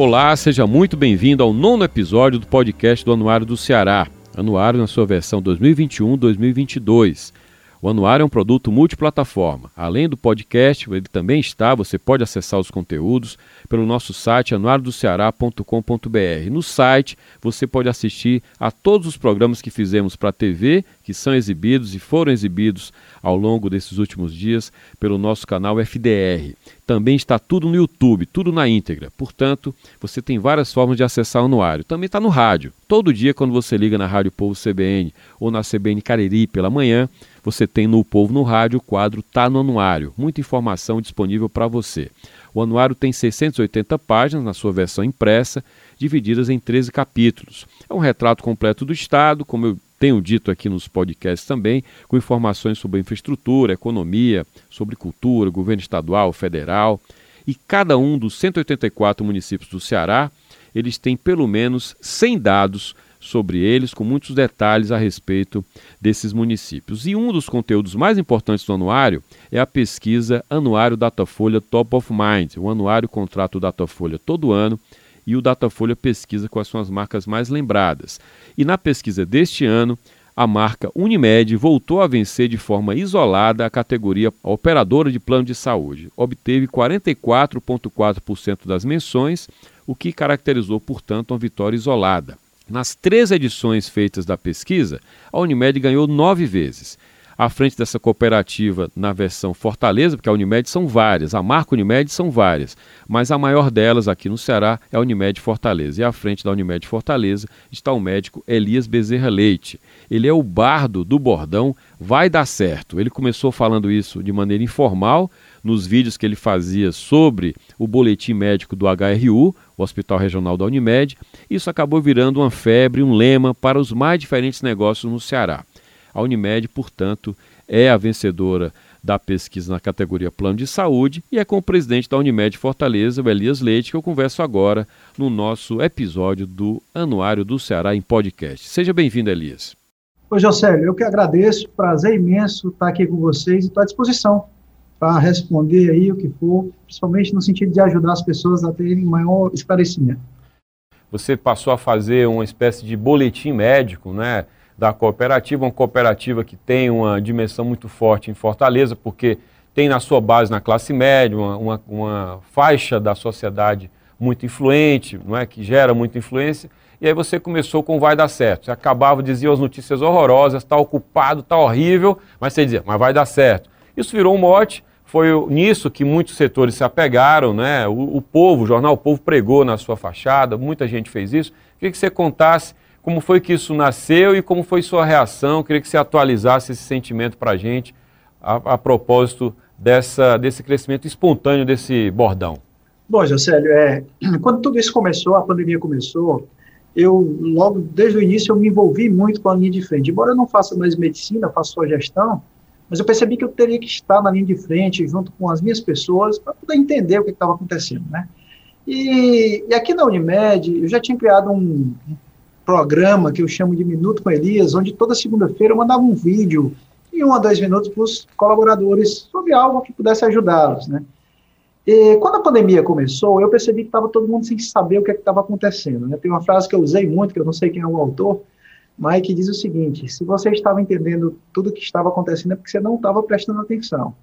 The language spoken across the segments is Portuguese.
Olá, seja muito bem-vindo ao nono episódio do podcast do Anuário do Ceará. Anuário na sua versão 2021-2022. O Anuário é um produto multiplataforma. Além do podcast, ele também está, você pode acessar os conteúdos pelo nosso site anuariodoceará.com.br. No site, você pode assistir a todos os programas que fizemos para a TV, que são exibidos e foram exibidos ao longo desses últimos dias pelo nosso canal FDR. Também está tudo no YouTube, tudo na íntegra. Portanto, você tem várias formas de acessar o anuário. Também está no rádio. Todo dia, quando você liga na Rádio Povo CBN ou na CBN Cariri pela manhã, você tem no Povo no Rádio o quadro Tá no Anuário. Muita informação disponível para você. O anuário tem 680 páginas na sua versão impressa, divididas em 13 capítulos. É um retrato completo do Estado, como eu tenho dito aqui nos podcasts também, com informações sobre infraestrutura, economia, sobre cultura, governo estadual, federal. E cada um dos 184 municípios do Ceará, eles têm pelo menos 100 dados sobre eles, com muitos detalhes a respeito desses municípios. E um dos conteúdos mais importantes do anuário é a pesquisa Anuário Datafolha Top of Mind. O anuário contrata o Datafolha todo ano e o Datafolha pesquisa quais são as marcas mais lembradas. E na pesquisa deste ano, a marca Unimed voltou a vencer de forma isolada a categoria operadora de plano de saúde. Obteve 44,4% das menções, o que caracterizou, portanto, uma vitória isolada. Nas três edições feitas da pesquisa, a Unimed ganhou nove vezes. À frente dessa cooperativa na versão Fortaleza, porque a Unimed são várias, a marca Unimed são várias, mas a maior delas aqui no Ceará é a Unimed Fortaleza. E à frente da Unimed Fortaleza está o médico Elias Bezerra Leite. Ele é o bardo do bordão Vai Dar Certo. Ele começou falando isso de maneira informal, nos vídeos que ele fazia sobre o boletim médico do HRU, o Hospital Regional da Unimed. Isso acabou virando uma febre, um lema para os mais diferentes negócios no Ceará. A Unimed, portanto, é a vencedora da pesquisa na categoria Plano de Saúde e é com o presidente da Unimed Fortaleza, o Elias Leite, que eu converso agora no nosso episódio do Anuário do Ceará em podcast. Seja bem-vindo, Elias. Oi, Josélio, eu que agradeço, prazer imenso estar aqui com vocês e estou à disposição para responder aí o que for, principalmente no sentido de ajudar as pessoas a terem maior esclarecimento. Você passou a fazer uma espécie de boletim médico, né, da cooperativa, uma cooperativa que tem uma dimensão muito forte em Fortaleza, porque tem na sua base na classe média uma, uma, uma faixa da sociedade muito influente, não é, que gera muita influência. E aí você começou com vai dar certo. Você acabava, dizia as notícias horrorosas, está ocupado, está horrível, mas você dizia, mas vai dar certo. Isso virou um mote foi nisso que muitos setores se apegaram, né? O, o Povo, o jornal o Povo pregou na sua fachada, muita gente fez isso. Queria que você contasse como foi que isso nasceu e como foi sua reação. Queria que você atualizasse esse sentimento para a gente a, propósito dessa, desse crescimento espontâneo desse bordão. Bom, Jocélio, é, quando tudo isso começou, a pandemia começou, eu logo desde o início eu me envolvi muito com a linha de frente. Embora eu não faça mais medicina, faço só gestão, mas eu percebi que eu teria que estar na linha de frente, junto com as minhas pessoas, para poder entender o que estava acontecendo, né? E, e, aqui na Unimed, eu já tinha criado um, programa que eu chamo de Minuto com Elias, onde toda segunda-feira eu mandava um vídeo em um a dois minutos para os colaboradores sobre algo que pudesse ajudá-los, né? E quando a pandemia começou, eu percebi que estava todo mundo sem saber o que é estava acontecendo. Né? Tem uma frase que eu usei muito, que eu não sei quem é o autor, Mike diz o seguinte: se você estava entendendo tudo o que estava acontecendo, é porque você não estava prestando atenção.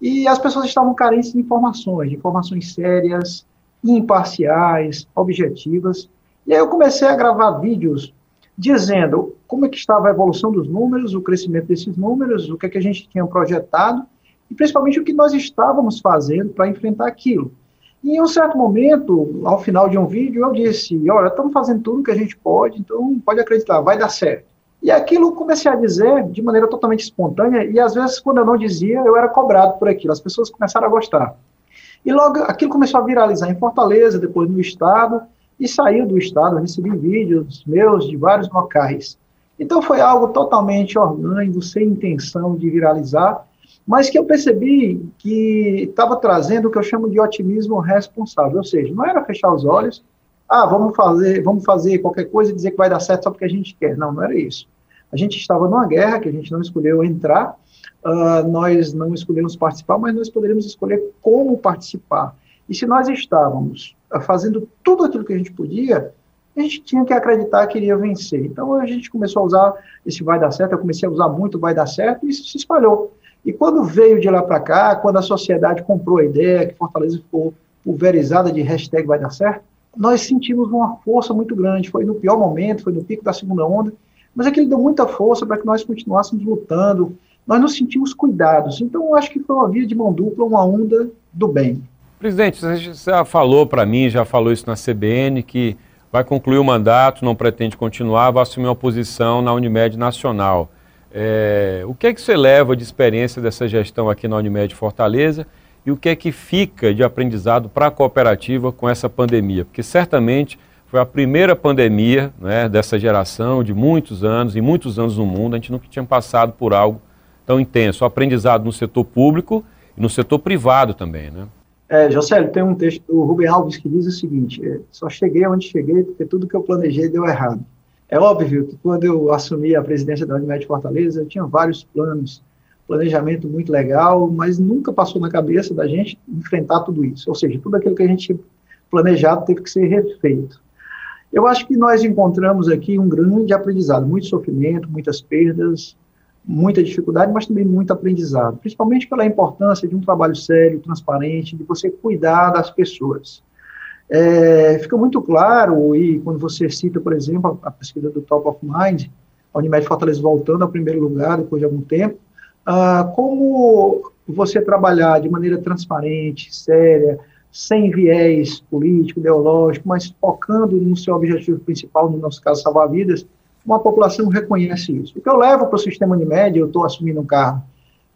E as pessoas estavam carentes de informações, de informações sérias, imparciais, objetivas. E aí eu comecei a gravar vídeos dizendo como é que estava a evolução dos números, o crescimento desses números, o que, é que a gente tinha projetado e principalmente o que nós estávamos fazendo para enfrentar aquilo. E em um certo momento, ao final de um vídeo, eu disse: Olha, estamos fazendo tudo que a gente pode, então pode acreditar, vai dar certo. E aquilo comecei a dizer de maneira totalmente espontânea, e às vezes, quando eu não dizia, eu era cobrado por aquilo. As pessoas começaram a gostar. E logo aquilo começou a viralizar em Fortaleza, depois no Estado, e saiu do Estado. Eu recebi vídeos meus de vários locais. Então foi algo totalmente orgânico, sem intenção de viralizar, mas que eu percebi que estava trazendo o que eu chamo de otimismo responsável, ou seja, não era fechar os olhos, ah, vamos fazer, vamos fazer qualquer coisa e dizer que vai dar certo só porque a gente quer. Não, não era isso. A gente estava numa guerra que a gente não escolheu entrar, uh, nós não escolhemos participar, mas nós poderíamos escolher como participar. E se nós estávamos fazendo tudo aquilo que a gente podia, a gente tinha que acreditar que iria vencer. Então a gente começou a usar esse vai dar certo, eu comecei a usar muito vai dar certo e isso se espalhou. E quando veio de lá para cá, quando a sociedade comprou a ideia, que Fortaleza ficou pulverizada de hashtag vai dar certo, nós sentimos uma força muito grande. Foi no pior momento, foi no pico da segunda onda, mas aquilo deu muita força para que nós continuássemos lutando. Nós nos sentimos cuidados. Então, acho que foi uma via de mão dupla, uma onda do bem. Presidente, você já falou para mim, já falou isso na CBN, que vai concluir o mandato, não pretende continuar, vai assumir uma posição na Unimed Nacional. É, o que é que você leva de experiência dessa gestão aqui na Unimed Fortaleza e o que é que fica de aprendizado para a cooperativa com essa pandemia? Porque certamente foi a primeira pandemia né, dessa geração de muitos anos e muitos anos no mundo, a gente nunca tinha passado por algo tão intenso. O aprendizado no setor público e no setor privado também, né? É, Jocélio, tem um texto do Rubem Alves que diz o seguinte, é, só cheguei onde cheguei porque tudo que eu planejei deu errado. É óbvio que quando eu assumi a presidência da Unimed Fortaleza, eu tinha vários planos, planejamento muito legal, mas nunca passou na cabeça da gente enfrentar tudo isso. Ou seja, tudo aquilo que a gente planejado teve que ser refeito. Eu acho que nós encontramos aqui um grande aprendizado, muito sofrimento, muitas perdas, muita dificuldade, mas também muito aprendizado, principalmente pela importância de um trabalho sério, transparente, de você cuidar das pessoas. É, fica muito claro, e quando você cita, por exemplo, a, a pesquisa do Top of Mind, a Unimed Fortaleza voltando ao primeiro lugar depois de algum tempo, ah, como você trabalhar de maneira transparente, séria, sem viés político, ideológico, mas focando no seu objetivo principal, no nosso caso, salvar vidas, uma população reconhece isso. O que eu levo para o sistema Unimed, eu estou assumindo um cargo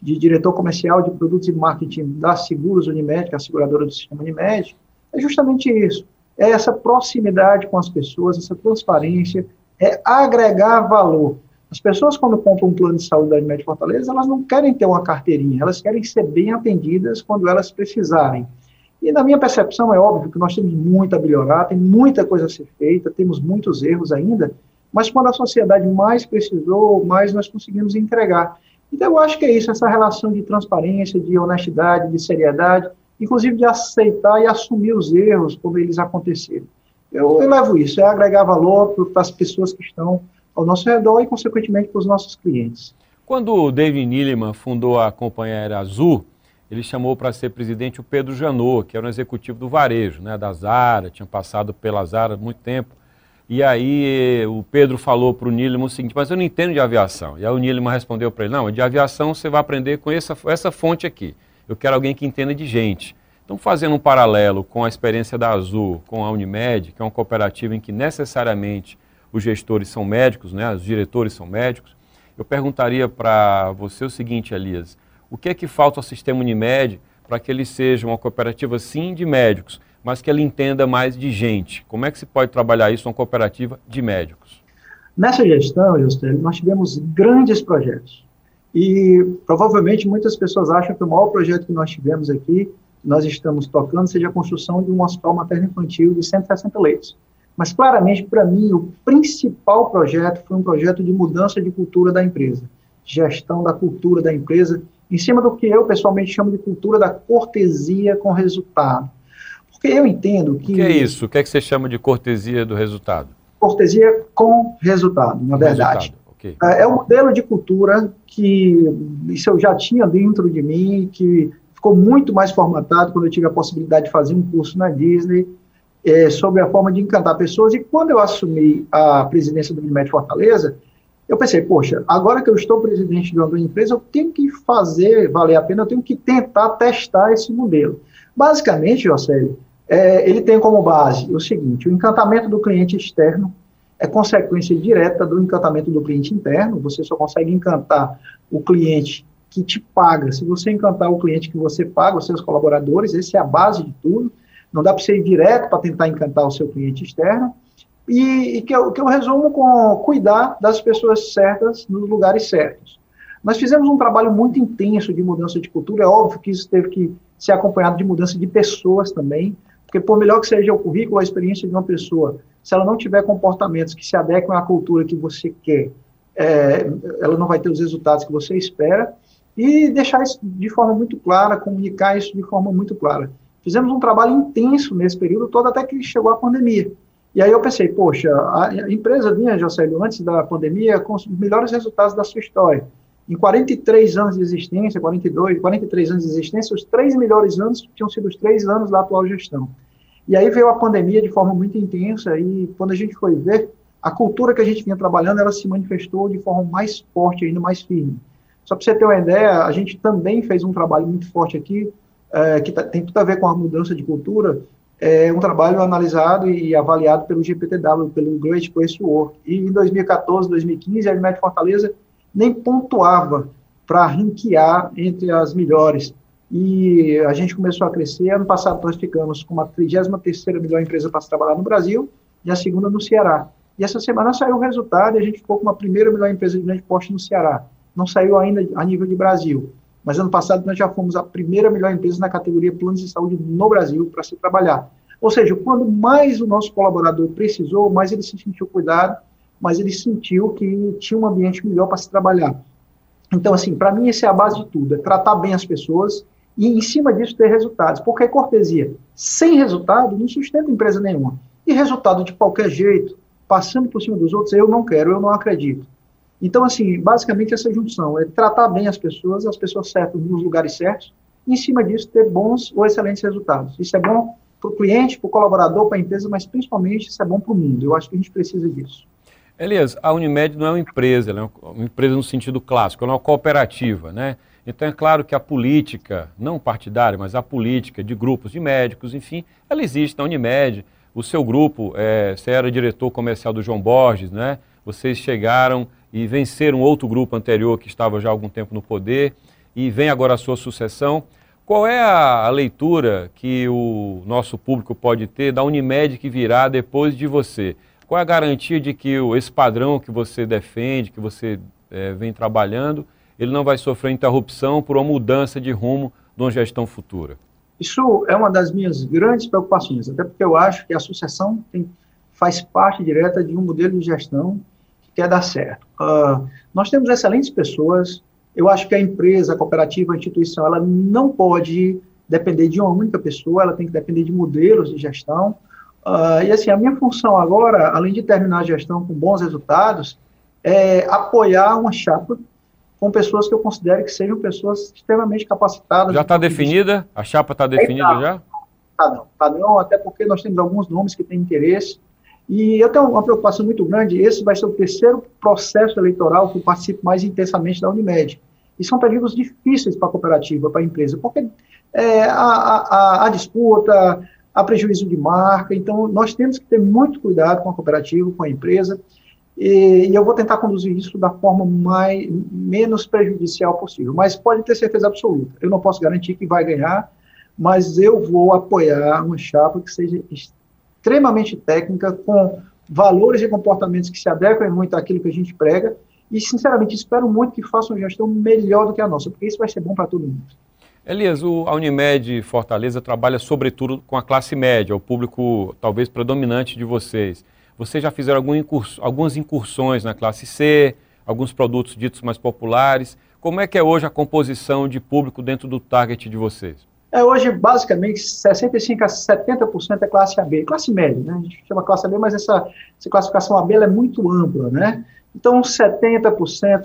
de diretor comercial de produtos e marketing da Seguros Unimed, que é a seguradora do sistema Unimed, é justamente isso. É essa proximidade com as pessoas, essa transparência, é agregar valor. As pessoas, quando compram um plano de saúde da Unimed Fortaleza, elas não querem ter uma carteirinha, elas querem ser bem atendidas quando elas precisarem. E na minha percepção, é óbvio que nós temos muito a melhorar, tem muita coisa a ser feita, temos muitos erros ainda, mas quando a sociedade mais precisou, mais nós conseguimos entregar. Então, eu acho que é isso, essa relação de transparência, de honestidade, de seriedade, inclusive de aceitar e assumir os erros quando eles aconteceram. Eu, eu levo isso, é agregar valor para as pessoas que estão ao nosso redor e, consequentemente, para os nossos clientes. Quando o David Niliman fundou a Companhia Azul, ele chamou para ser presidente o Pedro Janot, que era um executivo do varejo, né, da Zara, tinha passado pela Zara há muito tempo. E aí o Pedro falou para o Niliman o seguinte, mas eu não entendo de aviação. E aí o Niliman respondeu para ele, não, de aviação você vai aprender com essa, essa fonte aqui eu quero alguém que entenda de gente. Então, fazendo um paralelo com a experiência da Azul, com a Unimed, que é uma cooperativa em que necessariamente os gestores são médicos, né, os diretores são médicos, eu perguntaria para você o seguinte, Elias, o que é que falta ao sistema Unimed para que ele seja uma cooperativa, sim, de médicos, mas que ele entenda mais de gente? Como é que se pode trabalhar isso numa cooperativa de médicos? Nessa gestão, Juscelio, nós tivemos grandes projetos. E provavelmente muitas pessoas acham que o maior projeto que nós tivemos aqui, nós estamos tocando, seja a construção de um hospital materno-infantil de 160 leitos. Mas claramente, para mim, o principal projeto foi um projeto de mudança de cultura da empresa, gestão da cultura da empresa, em cima do que eu pessoalmente chamo de cultura da cortesia com resultado. Porque eu entendo que. O que é isso? O que é que você chama de cortesia do resultado? Cortesia com resultado, na verdade. Resultado. Okay. É, é um modelo de cultura que isso eu já tinha dentro de mim, que ficou muito mais formatado quando eu tive a possibilidade de fazer um curso na Disney é, sobre a forma de encantar pessoas. E quando eu assumi a presidência do Unimed Fortaleza, eu pensei, poxa, agora que eu estou presidente de uma grande empresa, eu tenho que fazer valer a pena, eu tenho que tentar testar esse modelo. Basicamente, José, é, ele tem como base o seguinte: o encantamento do cliente externo, é consequência direta do encantamento do cliente interno. Você só consegue encantar o cliente que te paga. Se você encantar o cliente que você paga, os seus colaboradores, essa é a base de tudo. Não dá para ser ir direto para tentar encantar o seu cliente externo. E, e que, eu, que eu resumo com cuidar das pessoas certas nos lugares certos. Nós fizemos um trabalho muito intenso de mudança de cultura. É óbvio que isso teve que ser acompanhado de mudança de pessoas também, porque por melhor que seja o currículo, a experiência de uma pessoa, se ela não tiver comportamentos que se adequem à cultura que você quer, é, ela não vai ter os resultados que você espera. E deixar isso de forma muito clara, comunicar isso de forma muito clara. Fizemos um trabalho intenso nesse período todo até que chegou a pandemia. E aí eu pensei, poxa, a empresa vinha, Jocélio, antes da pandemia, com os melhores resultados da sua história. Em 43 anos de existência, 42, 43 anos de existência, os três melhores anos tinham sido os três anos da atual gestão. E aí veio a pandemia de forma muito intensa e quando a gente foi ver, a cultura que a gente vinha trabalhando, ela se manifestou de forma mais forte, ainda mais firme. Só para você ter uma ideia, a gente também fez um trabalho muito forte aqui, é, que tá, tem tudo a ver com a mudança de cultura, é um trabalho analisado e avaliado pelo GPTW, pelo Great Place to Work. E em 2014, 2015, a Unimed Fortaleza nem pontuava para ranquear entre as melhores. E a gente começou a crescer. Ano passado nós ficamos com a 33ª melhor empresa para se trabalhar no Brasil e a segunda no Ceará. E essa semana saiu o resultado e a gente ficou com a primeira melhor empresa de grande porte no Ceará. Não saiu ainda a nível de Brasil. Mas ano passado nós já fomos a primeira melhor empresa na categoria planos de saúde no Brasil para se trabalhar. Ou seja, quando mais o nosso colaborador precisou, mais ele se sentiu cuidado, mais ele sentiu que tinha um ambiente melhor para se trabalhar. Então, assim, para mim, essa é a base de tudo: é tratar bem as pessoas e, em cima disso, ter resultados. Porque cortesia, sem resultado, não sustenta empresa nenhuma. E resultado de qualquer jeito, passando por cima dos outros, eu não quero, eu não acredito. Então, assim, basicamente essa junção é tratar bem as pessoas, as pessoas certas nos lugares certos, e em cima disso ter bons ou excelentes resultados. Isso é bom para o cliente, para o colaborador, para a empresa, mas principalmente isso é bom para o mundo. Eu acho que a gente precisa disso. Elias, a Unimed não é uma empresa, ela é uma empresa no sentido clássico, ela é uma cooperativa, né? Então é claro que a política, não partidária, mas a política de grupos de médicos, enfim, ela existe na Unimed. O seu grupo, é, você era diretor comercial do João Borges, né? Vocês chegaram e venceram outro grupo anterior que estava já há algum tempo no poder e vem agora a sua sucessão. Qual é a, a leitura que o nosso público pode ter da Unimed que virá depois de você? Qual é a garantia de que esse padrão que você defende, que você é, vem trabalhando, ele não vai sofrer interrupção por uma mudança de rumo de uma gestão futura? Isso é uma das minhas grandes preocupações, até porque eu acho que a sucessão tem, faz parte direta de um modelo de gestão quer dar certo. Uh, nós temos excelentes pessoas. Eu acho que a empresa, a cooperativa, a instituição, ela não pode depender de uma única pessoa, ela tem que depender de modelos de gestão. Uh, e assim, a minha função agora, além de terminar a gestão com bons resultados, é apoiar uma chapa com pessoas que eu considero que sejam pessoas extremamente capacitadas. Já está definida? A chapa está definida é, tá. já? Tá não, tá não, até porque nós temos alguns nomes que têm interesse. E eu tenho uma preocupação muito grande, esse vai ser o terceiro processo eleitoral que eu participo mais intensamente da Unimed. E são períodos difíceis para a cooperativa, para a empresa, porque é, a, a, a, disputa, a prejuízo de marca, então nós temos que ter muito cuidado com a cooperativa, com a empresa, e, e eu vou tentar conduzir isso da forma mais, menos prejudicial possível. Mas pode ter certeza absoluta, eu não posso garantir que vai ganhar, mas eu vou apoiar uma chapa que seja extremamente técnica, com valores e comportamentos que se adequem muito àquilo que a gente prega, e, sinceramente, espero muito que façam uma gestão melhor do que a nossa, porque isso vai ser bom para todo mundo. Elias, o, a Unimed Fortaleza trabalha sobretudo com a classe média, o público talvez predominante de vocês. Vocês já fizeram algum incurs, algumas incursões na classe C, alguns produtos ditos mais populares. Como é que é hoje a composição de público dentro do target de vocês? É, hoje, basicamente, 65% a 70% é classe AB, classe média, né? A gente chama classe AB, mas essa, essa classificação AB é muito ampla, né? Então, 70%,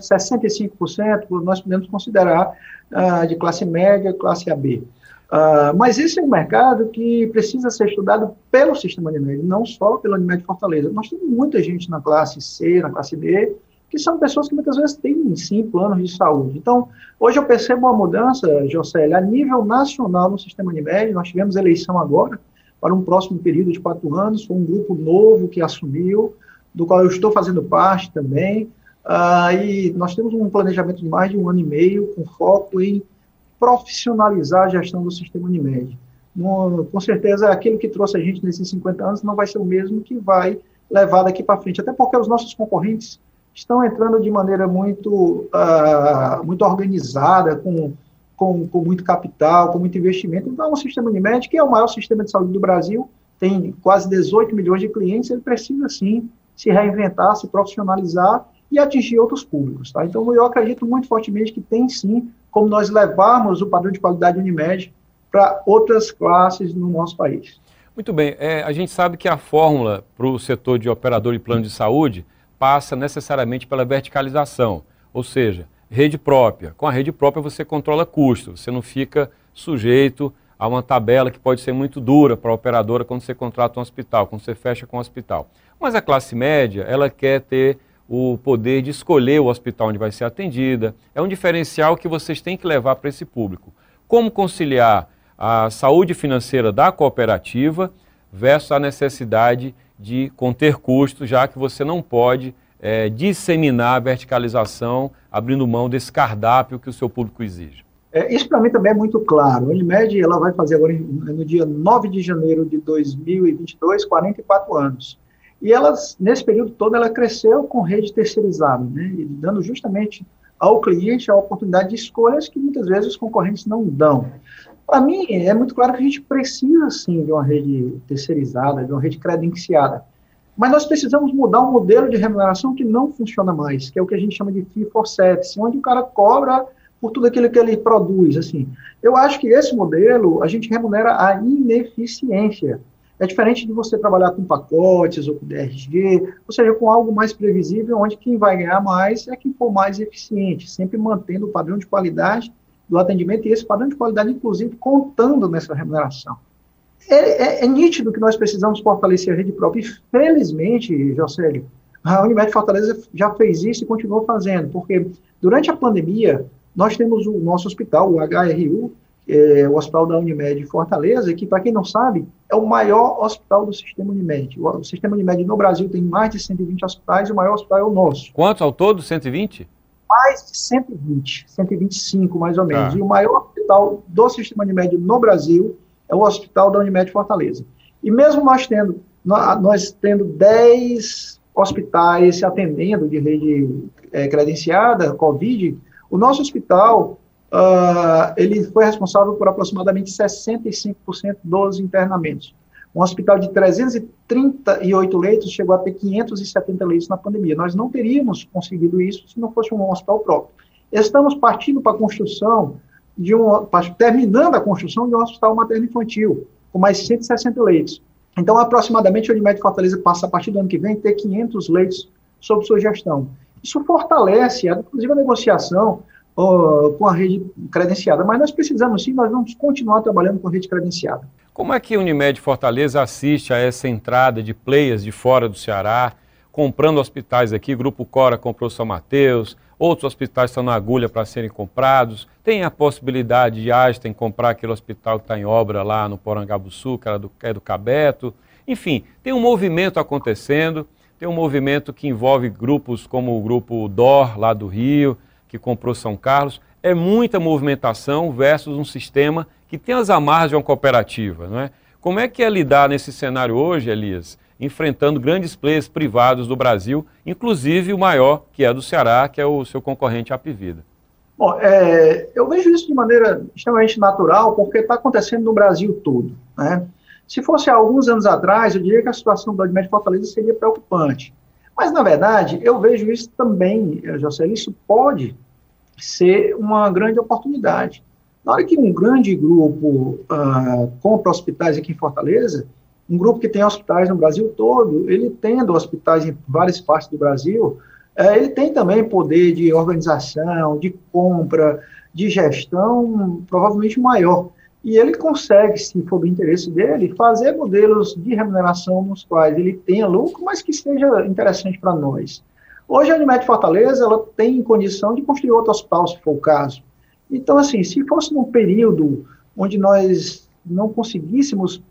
65% nós podemos considerar uh, de classe média, classe AB. Ah, mas esse é um mercado que precisa ser estudado pelo sistema Unimed, não só pelo Unimed Fortaleza. Nós temos muita gente na classe C, na classe B, que são pessoas que muitas vezes têm, sim, planos de saúde. Então, hoje eu percebo uma mudança, José, a nível nacional no sistema Unimed, nós tivemos eleição agora, para um próximo período de quatro anos, foi um grupo novo que assumiu, do qual eu estou fazendo parte também, uh, e nós temos um planejamento de mais de um ano e meio, com foco em profissionalizar a gestão do sistema Unimed. No, com certeza, aquilo que trouxe a gente nesses 50 anos não vai ser o mesmo que vai levar daqui para frente, até porque os nossos concorrentes estão entrando de maneira muito, uh, muito organizada, com, com, com, muito capital, com muito investimento. Então, o sistema Unimed, que é o maior sistema de saúde do Brasil, tem quase 18 milhões de clientes, ele precisa, sim, se reinventar, se profissionalizar e atingir outros públicos. Tá? Então, eu acredito muito fortemente que tem, sim, como nós levarmos o padrão de qualidade Unimed para outras classes no nosso país. Muito bem. É, a gente sabe que a fórmula para o setor de operador e plano de saúde passa necessariamente pela verticalização, ou seja, rede própria. Com a rede própria você controla custo, você não fica sujeito a uma tabela que pode ser muito dura para a operadora quando você contrata um hospital, quando você fecha com um hospital. Mas a classe média, ela quer ter o poder de escolher o hospital onde vai ser atendida. É um diferencial que vocês têm que levar para esse público. Como conciliar a saúde financeira da cooperativa versus a necessidade de conter custos, já que você não pode é, disseminar a verticalização abrindo mão desse cardápio que o seu público exige. É, isso para mim também é muito claro. A Unimed ela vai fazer agora no dia 9 de janeiro de 2022 44 anos. E ela, nesse período todo, ela cresceu com rede terceirizada, né, dando justamente ao cliente a oportunidade de escolhas que muitas vezes os concorrentes não dão. Para mim, é muito claro que a gente precisa, sim, de uma rede terceirizada, de uma rede credenciada. Mas nós precisamos mudar um modelo de remuneração que não funciona mais, que é o que a gente chama de fee for service, onde o cara cobra por tudo aquilo que ele produz. Assim. Eu acho que esse modelo, a gente remunera a ineficiência. É diferente de você trabalhar com pacotes ou com DRG, ou seja, com algo mais previsível, onde quem vai ganhar mais é quem for mais eficiente, sempre mantendo o padrão de qualidade do atendimento e esse padrão de qualidade, inclusive, contando nessa remuneração. É, é, é nítido que nós precisamos fortalecer a rede própria e, felizmente, Jocélio, a Unimed Fortaleza já fez isso e continuou fazendo, porque durante a pandemia, nós temos o nosso hospital, o HRU, é, o Hospital da Unimed Fortaleza, que, para quem não sabe, é o maior hospital do sistema Unimed. O, o, sistema Unimed no Brasil tem mais de 120 hospitais e o maior hospital é o nosso. Quantos ao todo? 120? Mais de 120, 125 mais ou menos. Tá. E o maior hospital do sistema Unimed no Brasil é o Hospital da Unimed Fortaleza. E mesmo nós tendo, nós tendo 10 hospitais se atendendo de rede é, credenciada, Covid, o nosso hospital uh, ele foi responsável por aproximadamente 65% dos internamentos. Um hospital de 338 leitos chegou a ter 570 leitos na pandemia. Nós não teríamos conseguido isso se não fosse um hospital próprio. Estamos partindo para a construção de um, terminando a construção de um hospital materno-infantil, com mais 160 leitos. Então, aproximadamente, a Unimed Fortaleza passa, a partir do ano que vem, ter 500 leitos sob sua gestão. Isso fortalece, inclusive, a negociação com a rede credenciada. Mas nós precisamos, sim, nós vamos continuar trabalhando com a rede credenciada. Como é que a Unimed Fortaleza assiste a essa entrada de players de fora do Ceará, comprando hospitais aqui? Grupo Cora comprou São Mateus, outros hospitais estão na agulha para serem comprados. Tem a possibilidade de Einstein comprar aquele hospital que está em obra lá no Porangabuçu, que era do, é do Cabeto. Enfim, tem um movimento acontecendo, tem um movimento que envolve grupos como o grupo DOR, lá do Rio, que comprou São Carlos. É muita movimentação versus um sistema que tem as amarras de uma cooperativa. Não é? Como é que é lidar nesse cenário hoje, Elias, enfrentando grandes players privados do Brasil, inclusive o maior, que é do Ceará, que é o seu concorrente Apivida. Bom, é, eu vejo isso de maneira extremamente natural, porque está acontecendo no Brasil todo. Né? Se fosse há alguns anos atrás, eu diria que a situação do Unimed Fortaleza seria preocupante. Mas, na verdade, eu vejo isso também, José, isso pode ser uma grande oportunidade. Na hora que um grande grupo uh, compra hospitais aqui em Fortaleza, um grupo que tem hospitais no Brasil todo, ele tendo hospitais em várias partes do Brasil, é, ele tem também poder de organização, de compra, de gestão provavelmente maior. E ele consegue, se for do interesse dele, fazer modelos de remuneração nos quais ele tenha lucro, mas que seja interessante para nós. Hoje a Unimed Fortaleza ela tem condição de construir outro hospital, se for o caso. Então, assim, se fosse num período onde nós não conseguíssemos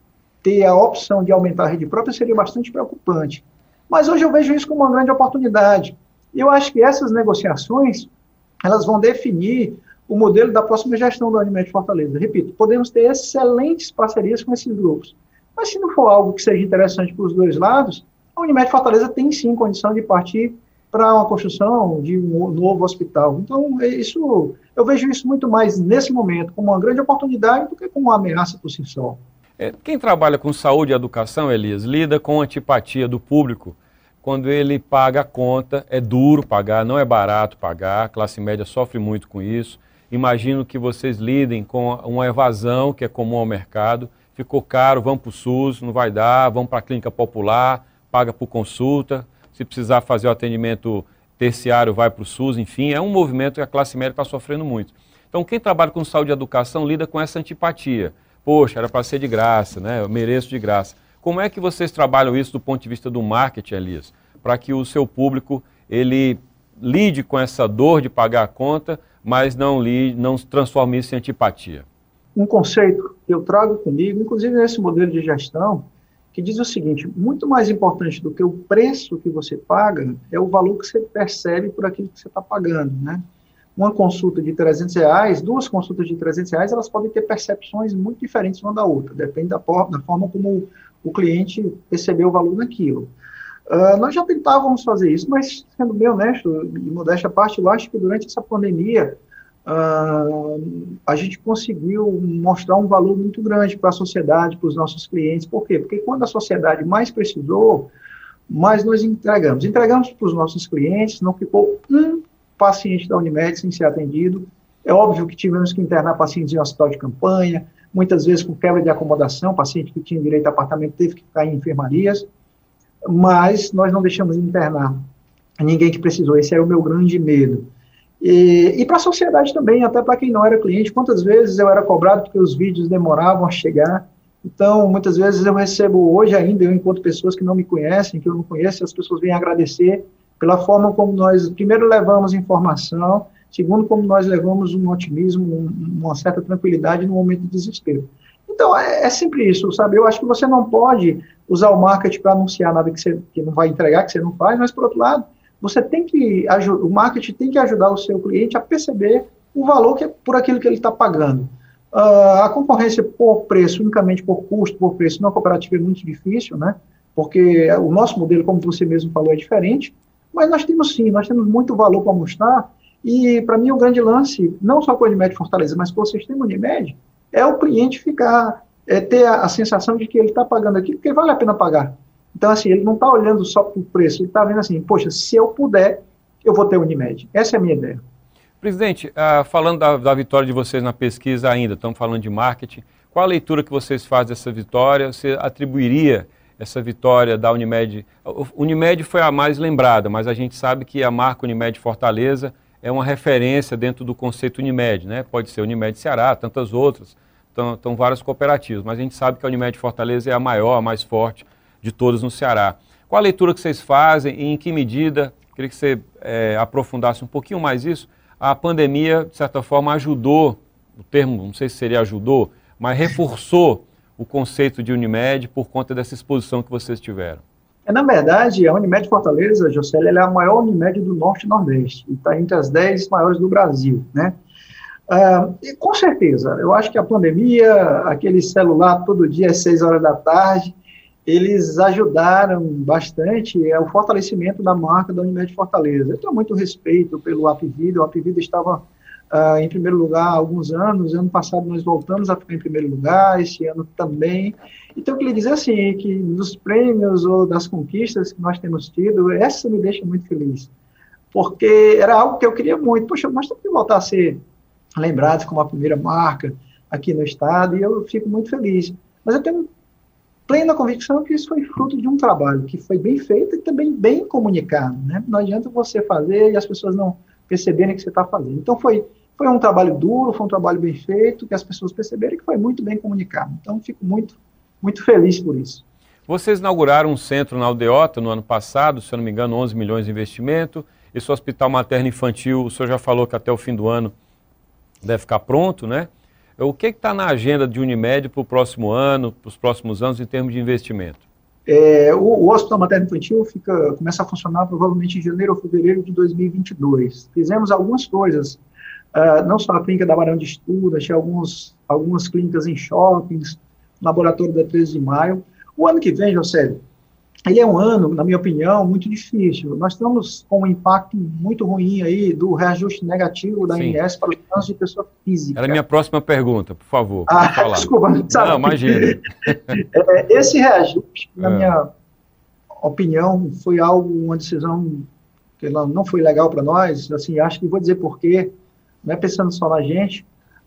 ter a opção de aumentar a rede própria seria bastante preocupante. Mas hoje eu vejo isso como uma grande oportunidade. Eu acho que essas negociações, elas vão definir o modelo da próxima gestão do Unimed Fortaleza. Repito, podemos ter excelentes parcerias com esses grupos. Mas se não for algo que seja interessante para os dois lados, a Unimed Fortaleza tem sim condição de partir para uma construção de um novo hospital. Então, é isso, eu vejo isso muito mais nesse momento como uma grande oportunidade do que como uma ameaça por si só. É, quem trabalha com saúde e educação, Elias, lida com antipatia do público. Quando ele paga a conta, é duro pagar, não é barato pagar, a classe média sofre muito com isso. Imagino que vocês lidem com uma evasão que é comum ao mercado. Ficou caro, vamos para o SUS, não vai dar, vamos para a clínica popular, paga por consulta. Se precisar fazer o atendimento terciário, vai para o SUS, enfim, é um movimento que a classe média está sofrendo muito. Então, quem trabalha com saúde e educação lida com essa antipatia. Poxa, era para ser de graça, né? eu mereço de graça. Como é que vocês trabalham isso do ponto de vista do marketing, Elias? Para que o seu público ele lide com essa dor de pagar a conta, mas não, li, não transforme isso em antipatia? Um conceito que eu trago comigo, inclusive nesse modelo de gestão, que diz o seguinte: muito mais importante do que o preço que você paga é o valor que você percebe por aquilo que você está pagando, né? Uma consulta de 300 reais, duas consultas de 300 reais, elas podem ter percepções muito diferentes uma da outra, depende da, da forma como o cliente percebeu o valor naquilo. Uh, nós já tentávamos fazer isso, mas, sendo bem honesto e modéstia à parte, eu acho que durante essa pandemia, uh, a gente conseguiu mostrar um valor muito grande para a sociedade, para os nossos clientes. Por quê? Porque quando a sociedade mais precisou, mais nós entregamos. Entregamos para os nossos clientes, não ficou um paciente da Unimed sem ser atendido. É óbvio que tivemos que internar pacientes em hospital de campanha, muitas vezes com quebra de acomodação, paciente que tinha direito a apartamento teve que ficar em enfermarias mas nós não deixamos de internar ninguém que precisou. Esse era o meu grande medo. E, e para a sociedade também, até para quem não era cliente, quantas vezes eu era cobrado porque os vídeos demoravam a chegar. Então, muitas vezes eu recebo, hoje ainda, eu encontro pessoas que não me conhecem, que eu não conheço, as pessoas vêm agradecer pela forma como nós, primeiro, levamos informação, segundo, como nós levamos um otimismo, um, uma certa tranquilidade no momento de desespero. Então, é, é, sempre isso, sabe? Eu acho que você não pode usar o marketing para anunciar nada que você que não vai entregar, que você não faz, mas, por outro lado, você tem que, o marketing tem que ajudar o seu cliente a perceber o valor que é por aquilo que ele está pagando. Uh, a concorrência por preço, unicamente por custo, por preço, na cooperativa é muito difícil, né? Porque o nosso modelo, como você mesmo falou, é diferente, mas nós temos sim, nós temos muito valor para mostrar, e para mim o grande lance, não só com a Unimed Fortaleza, mas com o sistema Unimed, é o cliente ficar, é, ter a, a sensação de que ele está pagando aquilo porque vale a pena pagar. Então, assim, ele não está olhando só para o preço, ele está vendo assim, poxa, se eu puder, eu vou ter Unimed. Essa é a minha ideia. Presidente, uh, falando da, da, vitória de vocês na pesquisa ainda, estamos falando de marketing, qual a leitura que vocês fazem dessa vitória? Você atribuiria essa vitória da Unimed? O Unimed foi a mais lembrada, mas a gente sabe que a marca Unimed Fortaleza é uma referência dentro do conceito Unimed, né? Pode ser Unimed Ceará, tantas outras, estão várias cooperativas, mas a gente sabe que a Unimed Fortaleza é a maior, a mais forte de todas no Ceará. Qual a leitura que vocês fazem e em que medida, queria que você é, aprofundasse um pouquinho mais isso, a pandemia, de certa forma, ajudou, o termo, não sei se seria ajudou, mas reforçou o conceito de Unimed por conta dessa exposição que vocês tiveram? É, na verdade, a Unimed Fortaleza, Jocely, é a maior Unimed do Norte e Nordeste, e está entre as 10 maiores do Brasil, né? Ah, e com certeza, eu acho que a pandemia, aquele celular todo dia às 6 horas da tarde, eles ajudaram bastante é, o fortalecimento da marca da Unimed Fortaleza. Eu tenho muito respeito pelo Apvida, o Apvida estava uh, em primeiro lugar há alguns anos. Ano passado nós voltamos a ficar em primeiro lugar, este ano também. Então, eu queria dizer assim, que dos prêmios ou das conquistas que nós temos tido, essa me deixa muito feliz. Porque era algo que eu queria muito. Poxa, nós temos que voltar a ser lembrados como a primeira marca aqui no estado, e eu fico muito feliz. Mas eu tenho plena convicção que isso foi fruto de um trabalho que foi bem feito e também bem comunicado. Né? Não adianta você fazer e as pessoas não perceberem que você está fazendo. Então, foi foi um trabalho duro, foi um trabalho bem feito, que as pessoas perceberam que foi muito bem comunicado. Então, fico muito, muito feliz por isso. Vocês inauguraram um centro na Aldeota no ano passado, se eu não me engano, 11 milhões de investimento. Esse hospital materno infantil, o senhor já falou que até o fim do ano deve ficar pronto, né? O que está na agenda de Unimed para o próximo ano, para os próximos anos, em termos de investimento? É, o, o, Hospital Materno Infantil fica, começa a funcionar provavelmente em janeiro ou fevereiro de 2022. Fizemos algumas coisas Uh, não só a clínica da Barão de Estudas, tinha alguns, algumas clínicas em shoppings, laboratório da 13 de maio. O ano que vem, José, ele é um ano, na minha opinião, muito difícil. Nós estamos com um impacto muito ruim aí do reajuste negativo da ANS para os casos de pessoa física. Era a minha próxima pergunta, por favor. Ah, desculpa. Sabe? Não, imagina. É, esse reajuste, na é. minha opinião, foi algo, uma decisão que não foi legal para nós. Assim, acho que vou dizer por quê não é pensando só na gente,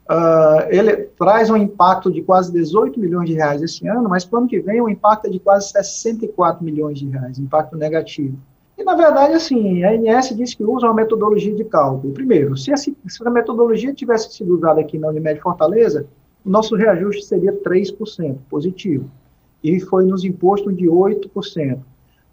uh, ele traz um impacto de quase 18 milhões de reais esse ano, mas para o ano que vem o impacto é de quase 64 milhões de reais, impacto negativo. E, na verdade, assim, a ANS diz que usa uma metodologia de cálculo. Primeiro, se, essa, se a metodologia tivesse sido usada aqui na Unimed Fortaleza, o nosso reajuste seria 3% positivo. E foi nos imposto de 8%.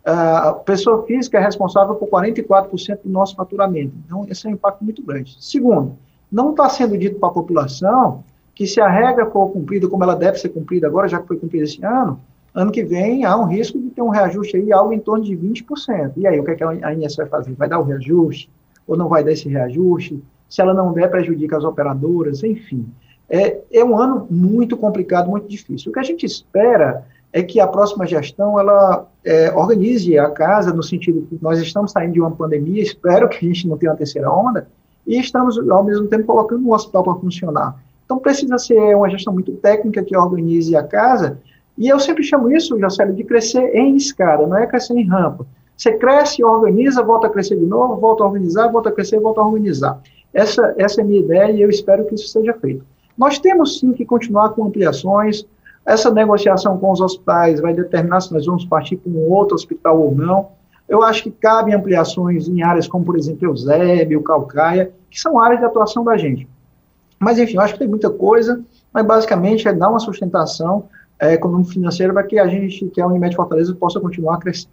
A pessoa física é responsável por 44% do nosso faturamento. Então, esse é um impacto muito grande. Segundo, não está sendo dito para a população que se a regra for cumprida como ela deve ser cumprida agora, já que foi cumprida esse ano, ano que vem há um risco de ter um reajuste aí algo em torno de 20%. E aí, o que, é que a INSS vai fazer? Vai dar o reajuste? Ou não vai dar esse reajuste? Se ela não der, prejudica as operadoras, enfim. É, é um ano muito complicado, muito difícil. O que a gente espera é que a próxima gestão ela é, organize a casa no sentido que nós estamos saindo de uma pandemia, espero que a gente não tenha uma terceira onda, e estamos, ao mesmo tempo, colocando um hospital para funcionar. Então, precisa ser uma gestão muito técnica que organize a casa, e eu sempre chamo isso, Jocélio, de crescer em escada, não é crescer em rampa. Você cresce, organiza, volta a crescer de novo, volta a organizar, volta a crescer, volta a organizar. Essa, essa é a minha ideia e eu espero que isso seja feito. Nós temos sim que continuar com ampliações. Essa negociação com os hospitais vai determinar se nós vamos partir para um outro hospital ou não. Eu acho que cabem ampliações em áreas como, por exemplo, Eusébio, Calcaia, que são áreas de atuação da gente. Mas, enfim, eu acho que tem muita coisa, mas basicamente é dar uma sustentação é, econômico financeira para que a gente, que é a Unimed Fortaleza, possa continuar crescendo.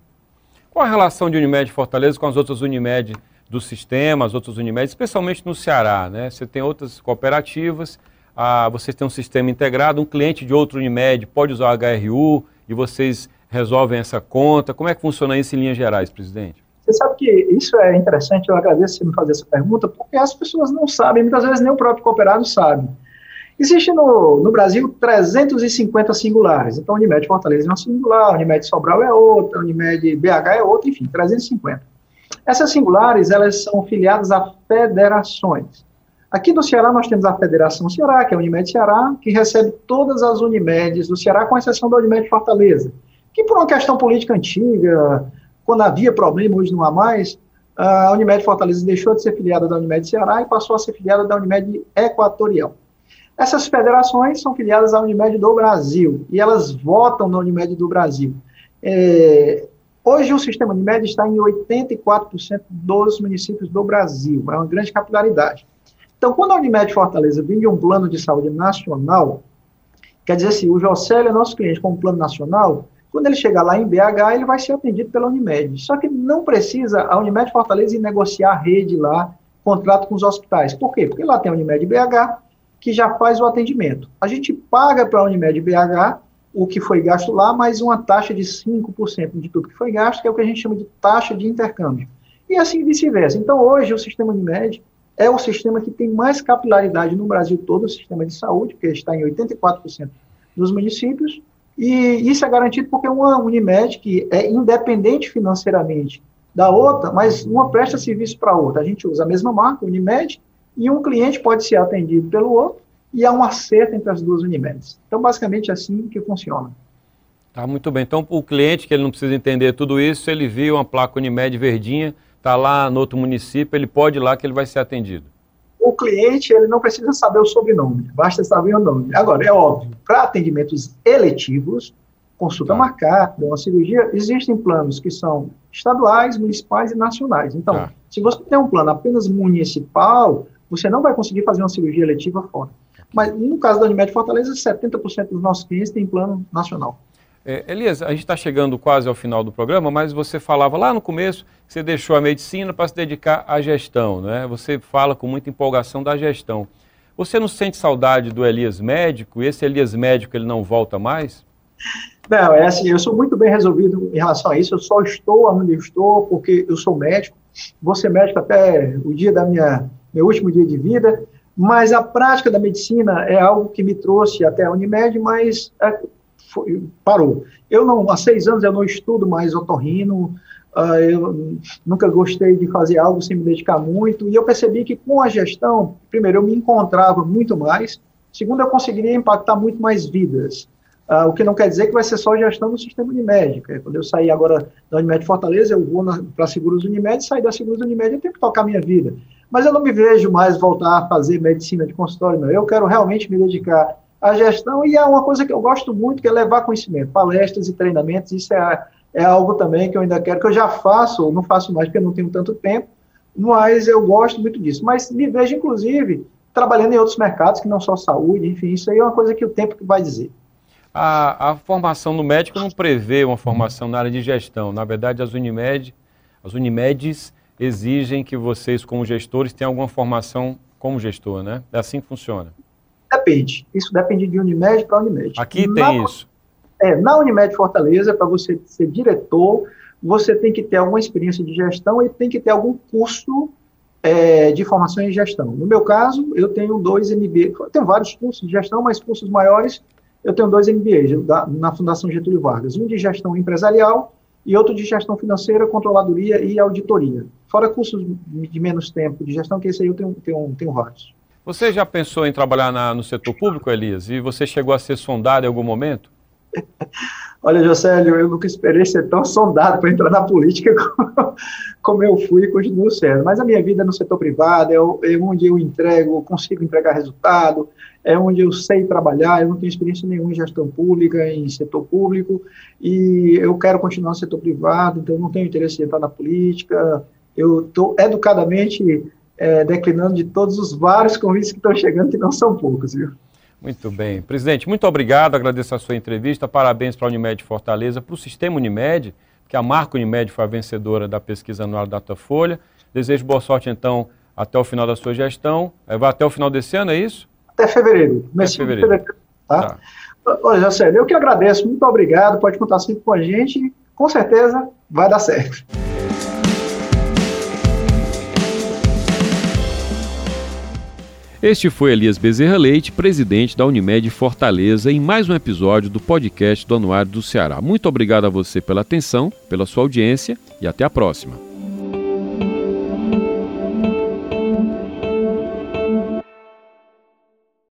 Qual a relação de Unimed Fortaleza com as outras Unimed do sistema, as outras Unimed, especialmente no Ceará? Né? Você tem outras cooperativas, vocês têm um sistema integrado, um cliente de outro Unimed pode usar o HRU e vocês resolvem essa conta. Como é que funciona isso em linhas gerais, presidente? Você sabe que isso é interessante, eu agradeço você me fazer essa pergunta, porque as pessoas não sabem, muitas vezes nem o próprio cooperado sabe. Existe no, no Brasil 350 singulares. Então, Unimed Fortaleza é uma singular, Unimed Sobral é outra, Unimed BH é outra, enfim, 350. Essas singulares, elas são filiadas a federações. Aqui no Ceará, nós temos a Federação Ceará, que é a Unimed Ceará, que recebe todas as Unimedes do Ceará, com exceção da Unimed Fortaleza, que por uma questão política antiga, quando havia problema, hoje não há mais, a Unimed Fortaleza deixou de ser filiada da Unimed Ceará e passou a ser filiada da Unimed Equatorial. Essas federações são filiadas à Unimed do Brasil e elas votam na Unimed do Brasil. É, hoje o sistema Unimed está em 84% dos municípios do Brasil, é uma grande capilaridade. Então, quando a Unimed Fortaleza vende um plano de saúde nacional, quer dizer assim, o Jocélio é nosso cliente com um plano nacional, quando ele chegar lá em BH, ele vai ser atendido pela Unimed. Só que não precisa a Unimed Fortaleza ir negociar a rede lá, contrato com os hospitais. Por quê? Porque lá tem a Unimed BH, que já faz o atendimento. A gente paga para a Unimed BH o que foi gasto lá, mais uma taxa de 5% de tudo que foi gasto, que é o que a gente chama de taxa de intercâmbio. E assim vice-versa. Então, hoje, o sistema Unimed é o sistema que tem mais capilaridade no Brasil todo, o sistema de saúde, porque está em 84% dos municípios, e isso é garantido porque uma Unimed que é independente financeiramente da outra, mas uma presta serviço para a outra. A gente usa a mesma marca, Unimed, e um cliente pode ser atendido pelo outro e há um acerto entre as duas Unimedes. Então, basicamente, é assim que funciona. Tá, muito bem. Então, o cliente que ele não precisa entender tudo isso, ele viu uma placa Unimed verdinha, está lá no outro município, ele pode ir lá que ele vai ser atendido. O cliente, ele não precisa saber o sobrenome, basta saber o nome. Agora, é óbvio, para atendimentos eletivos, consulta tá. marcada, uma cirurgia, existem planos que são estaduais, municipais e nacionais. Então, tá. se você tem um plano apenas municipal, você não vai conseguir fazer uma cirurgia eletiva fora. Mas no caso da Unimed Fortaleza, 70% dos nossos clientes têm plano nacional. É, Elias, a gente está chegando quase ao final do programa, mas você falava lá no começo que você deixou a medicina para se dedicar à gestão, né? Você fala com muita empolgação da gestão. Você não sente saudade do Elias médico? Esse Elias médico ele não volta mais? Não, é assim, eu sou muito bem resolvido em relação a isso. Eu só estou onde estou porque eu sou médico. Vou ser médico até o dia da minha meu último dia de vida, mas a prática da medicina é algo que me trouxe até a Unimed, mas é, foi, parou. Eu não, há seis anos eu não estudo mais otorrino, uh, eu nunca gostei de fazer algo sem me dedicar muito, e eu percebi que com a gestão, primeiro, eu me encontrava muito mais, segundo, eu conseguiria impactar muito mais vidas. Uh, o que não quer dizer que vai ser só gestão do sistema Unimed. Quando eu sair agora da Unimed Fortaleza, eu vou para Seguros Unimed, sair da Seguros Unimed, eu tenho que tocar minha vida. Mas eu não me vejo mais voltar a fazer medicina de consultório, não. Eu quero realmente me dedicar à gestão e é uma coisa que eu gosto muito, que é levar conhecimento, palestras e treinamentos. Isso é, é algo também que eu ainda quero, que eu já faço, não faço mais porque não tenho tanto tempo, mas eu gosto muito disso. Mas me vejo, inclusive, trabalhando em outros mercados que não só saúde, enfim, isso aí é uma coisa que o tempo que vai dizer. A, a formação do médico não prevê uma formação na área de gestão. Na verdade, as Unimed, as Unimedes exigem que vocês, como gestores, tenham alguma formação como gestor, né? É assim que funciona. Depende. Isso depende de Unimed para Unimed. Aqui na, tem isso. É, na Unimed Fortaleza, para você ser diretor, você tem que ter alguma experiência de gestão e tem que ter algum curso é, de formação em gestão. No meu caso, eu tenho dois MBA, tenho vários cursos de gestão, mas cursos maiores, eu tenho dois MBAs da, na Fundação Getúlio Vargas, um de gestão empresarial e outro de gestão financeira, controladoria e auditoria. Fora cursos de menos tempo de gestão, que esse aí eu tenho, tenho, tenho vários. Você já pensou em trabalhar na, no setor público, Elias? E você chegou a ser sondado em algum momento? Olha, Josélio, eu nunca esperei ser tão sondado para entrar na política como, como eu fui e continuo sendo. Mas a minha vida é no setor privado, é, é, onde eu entrego, consigo entregar resultado, é onde eu sei trabalhar, eu não tenho experiência nenhuma em gestão pública, em setor público, e eu quero continuar no setor privado, então não tenho interesse em entrar na política. Eu estou educadamente é, declinando de todos os vários convites que estão chegando, que não são poucos, viu? Muito bem. Presidente, muito obrigado, agradeço a sua entrevista, parabéns para a Unimed Fortaleza, para o Sistema Unimed, que a marca Unimed foi a vencedora da pesquisa anual Datafolha. Desejo boa sorte, então, até o final da sua gestão. É, vai até o final desse ano, é isso? Até fevereiro. Até fevereiro. fevereiro tá? tá. Olha, José, eu que agradeço, muito obrigado, pode contar sempre com a gente, com certeza vai dar certo. Este foi Elias Bezerra Leite, presidente da Unimed Fortaleza, em mais um episódio do podcast do Anuário do Ceará. Muito obrigado a você pela atenção, pela sua audiência e até a próxima.